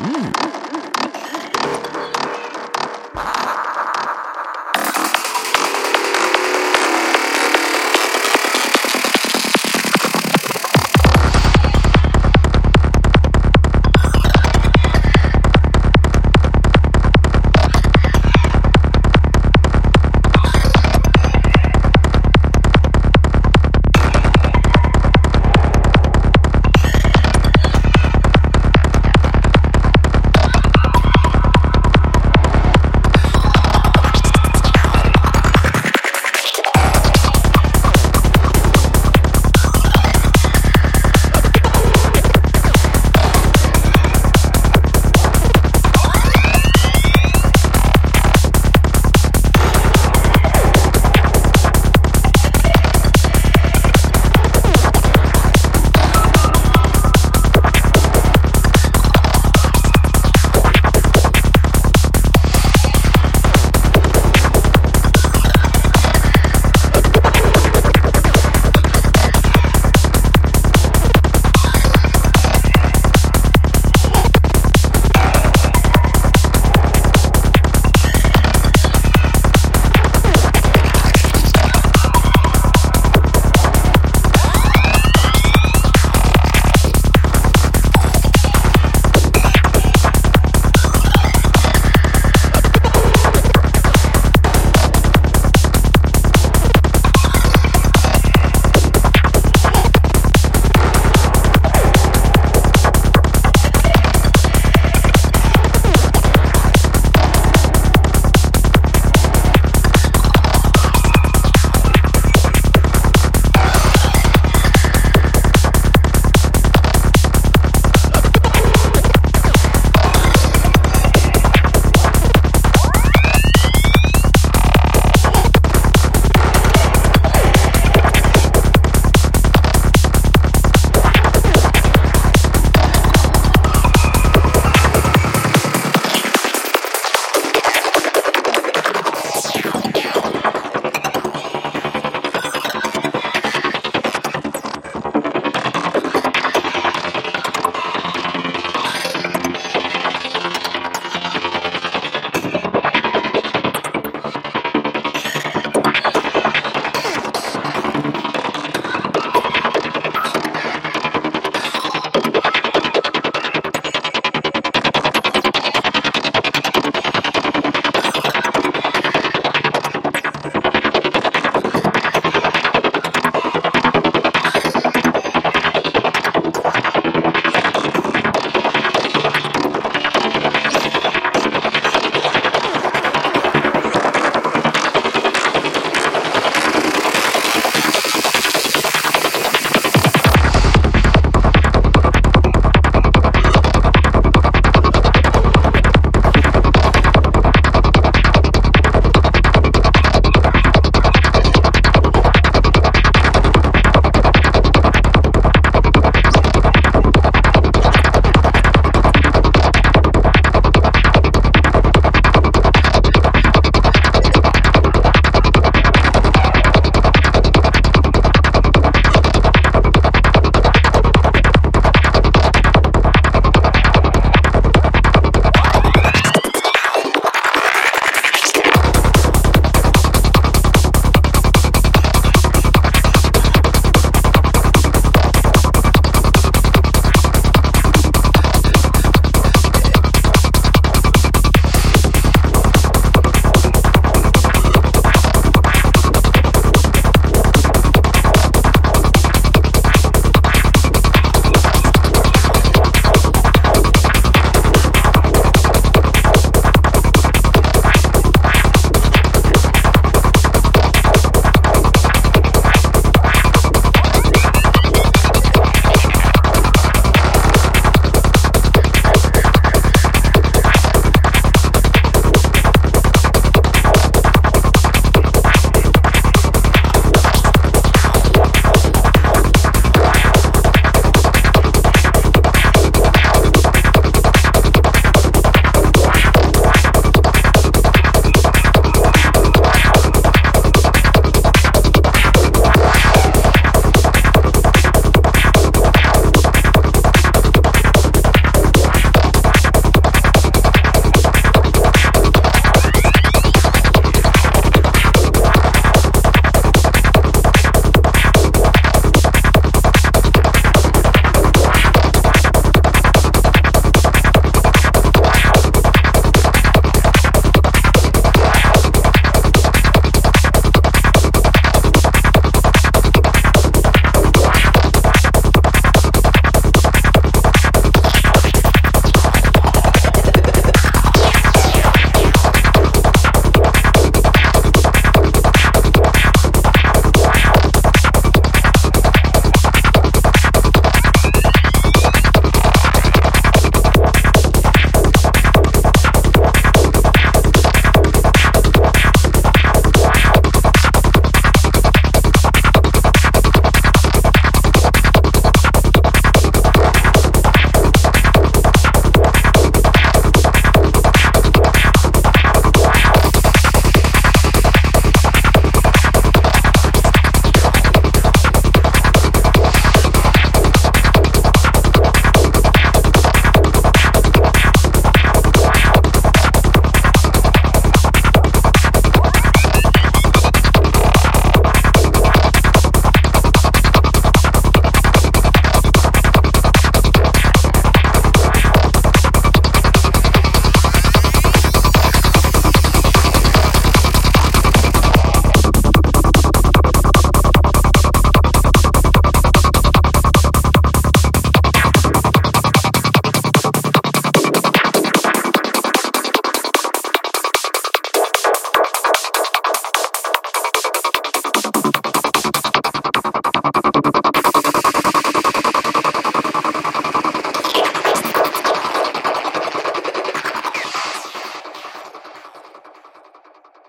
Mm.